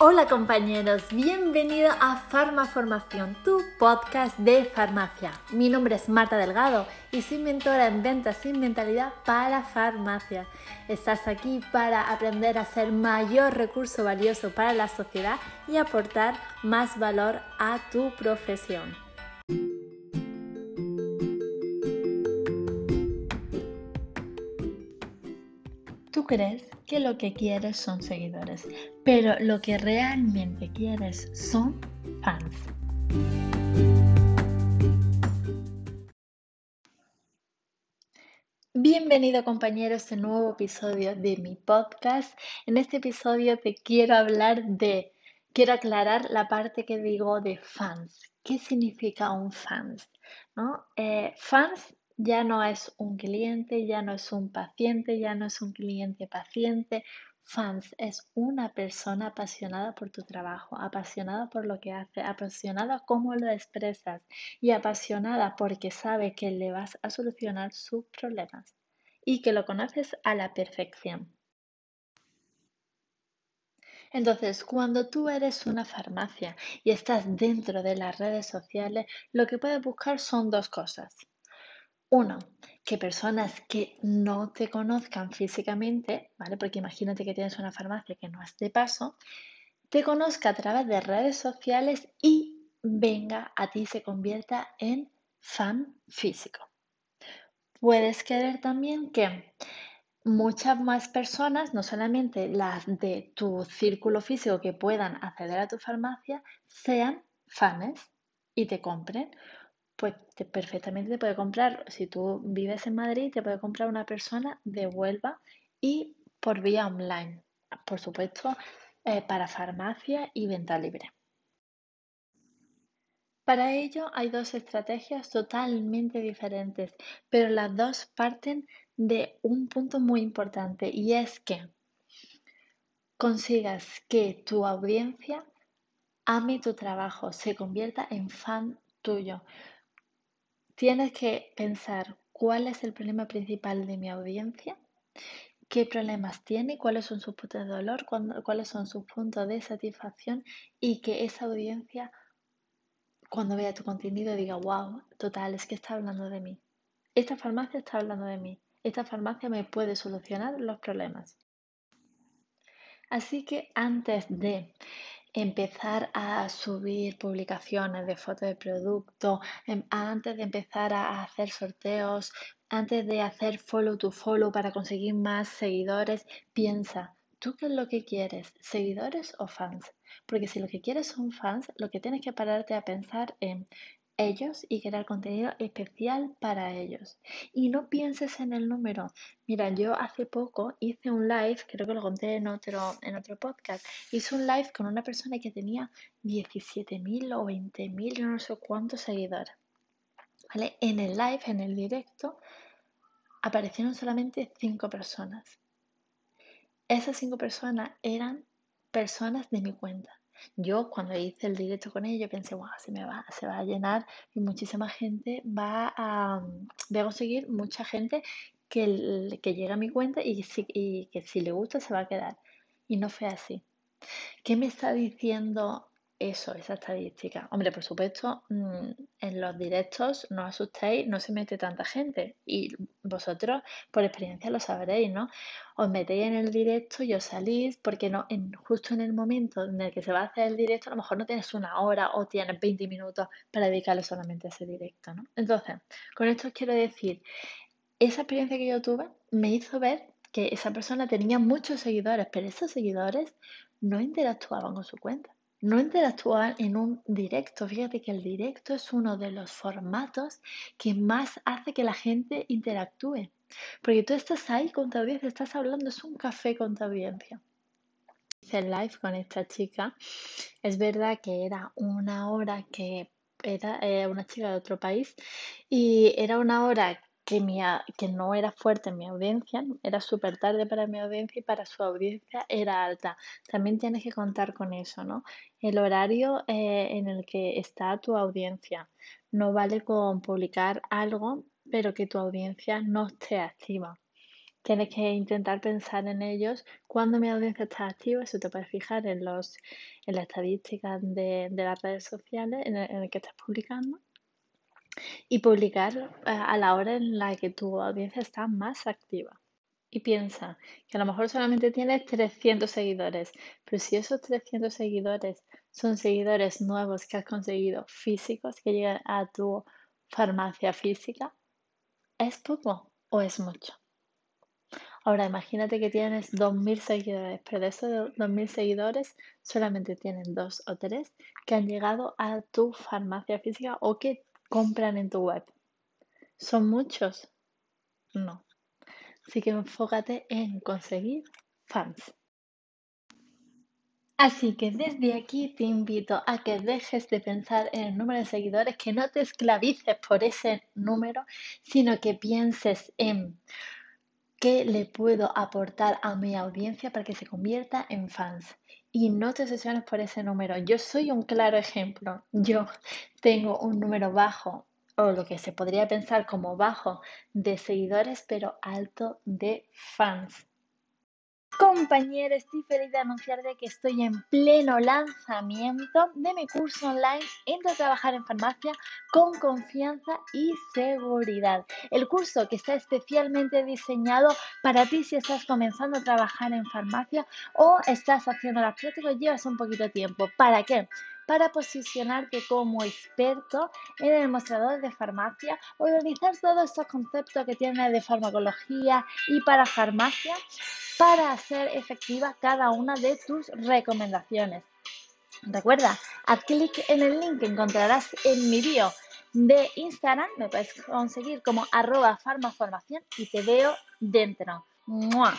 Hola compañeros, bienvenido a Farmaformación, tu podcast de farmacia. Mi nombre es Marta Delgado y soy mentora en ventas sin mentalidad para farmacia. Estás aquí para aprender a ser mayor recurso valioso para la sociedad y aportar más valor a tu profesión. Tú crees que lo que quieres son seguidores, pero lo que realmente quieres son fans. Bienvenido compañero a este nuevo episodio de mi podcast. En este episodio te quiero hablar de, quiero aclarar la parte que digo de fans. ¿Qué significa un fans? ¿No? Eh, fans ya no es un cliente, ya no es un paciente, ya no es un cliente paciente. Fans es una persona apasionada por tu trabajo, apasionada por lo que hace, apasionada cómo lo expresas y apasionada porque sabe que le vas a solucionar sus problemas y que lo conoces a la perfección. Entonces, cuando tú eres una farmacia y estás dentro de las redes sociales, lo que puedes buscar son dos cosas. Uno, que personas que no te conozcan físicamente, ¿vale? Porque imagínate que tienes una farmacia que no es de paso, te conozca a través de redes sociales y venga a ti se convierta en fan físico. Puedes querer también que muchas más personas, no solamente las de tu círculo físico que puedan acceder a tu farmacia, sean fans y te compren pues perfectamente te puede comprar, si tú vives en Madrid, te puede comprar una persona de Huelva y por vía online, por supuesto, eh, para farmacia y venta libre. Para ello hay dos estrategias totalmente diferentes, pero las dos parten de un punto muy importante y es que consigas que tu audiencia ame tu trabajo, se convierta en fan tuyo. Tienes que pensar cuál es el problema principal de mi audiencia, qué problemas tiene, cuáles son sus puntos de dolor, cuáles son sus puntos de satisfacción y que esa audiencia cuando vea tu contenido diga, wow, total, es que está hablando de mí. Esta farmacia está hablando de mí. Esta farmacia me puede solucionar los problemas. Así que antes de empezar a subir publicaciones de fotos de producto, em, antes de empezar a hacer sorteos, antes de hacer follow to follow para conseguir más seguidores, piensa, ¿tú qué es lo que quieres? ¿Seguidores o fans? Porque si lo que quieres son fans, lo que tienes que pararte a pensar en ellos y crear contenido especial para ellos. Y no pienses en el número. Mira, yo hace poco hice un live, creo que lo conté en otro, en otro podcast, hice un live con una persona que tenía 17.000 o 20.000, no sé cuántos seguidores. ¿Vale? En el live, en el directo, aparecieron solamente 5 personas. Esas 5 personas eran personas de mi cuenta. Yo cuando hice el directo con ella pensé, wow, se me va, se va a llenar y muchísima gente va a, voy a conseguir mucha gente que, que llegue a mi cuenta y, y que si le gusta se va a quedar. Y no fue así. ¿Qué me está diciendo eso, esa estadística. Hombre, por supuesto, mm, en los directos no asustéis, no se mete tanta gente y vosotros por experiencia lo sabréis, ¿no? Os metéis en el directo y os salís porque no, en, justo en el momento en el que se va a hacer el directo, a lo mejor no tienes una hora o tienes 20 minutos para dedicarle solamente a ese directo, ¿no? Entonces, con esto os quiero decir, esa experiencia que yo tuve me hizo ver que esa persona tenía muchos seguidores, pero esos seguidores no interactuaban con su cuenta no interactuar en un directo. Fíjate que el directo es uno de los formatos que más hace que la gente interactúe. Porque tú estás ahí con tu audiencia, estás hablando, es un café con tu audiencia. Hice el live con esta chica. Es verdad que era una hora que era eh, una chica de otro país y era una hora que, mi, que no era fuerte en mi audiencia, era súper tarde para mi audiencia y para su audiencia era alta. También tienes que contar con eso, ¿no? El horario eh, en el que está tu audiencia. No vale con publicar algo, pero que tu audiencia no esté activa. Tienes que intentar pensar en ellos cuando mi audiencia está activa. Eso te puedes fijar en, los, en las estadísticas de, las redes sociales en el, que estás publicando y publicar eh, a la hora en la que tu audiencia está más activa. Y piensa que a lo mejor solamente tienes 300 seguidores, pero si esos 300 seguidores son seguidores nuevos que has conseguido físicos que llegan a tu farmacia física, ¿es poco o es mucho? Ahora imagínate que tienes 2.000 seguidores, pero de esos 2.000 seguidores solamente tienen dos o tres que han llegado a tu farmacia física o que compran en tu web. ¿Son muchos? No. Así que enfócate en conseguir fans. Así que desde aquí te invito a que dejes de pensar en el número de seguidores, que no te esclavices por ese número, sino que pienses en ¿Qué le puedo aportar a mi audiencia para que se convierta en fans? Y no te obsesiones por ese número. Yo soy un claro ejemplo. Yo tengo un número bajo, o lo que se podría pensar como bajo, de seguidores, pero alto de fans. Compañero, estoy feliz de anunciarte que estoy en pleno lanzamiento de mi curso online Entra a trabajar en farmacia con confianza y seguridad. El curso que está especialmente diseñado para ti si estás comenzando a trabajar en farmacia o estás haciendo las prácticas y llevas un poquito de tiempo. ¿Para qué? Para posicionarte como experto en el mostrador de farmacia, organizar todos estos conceptos que tiene de farmacología y para farmacia para hacer efectiva cada una de tus recomendaciones. Recuerda, haz clic en el link que encontrarás en mi bio de Instagram, me puedes conseguir como arroba farmaformación y te veo dentro. ¡Mua!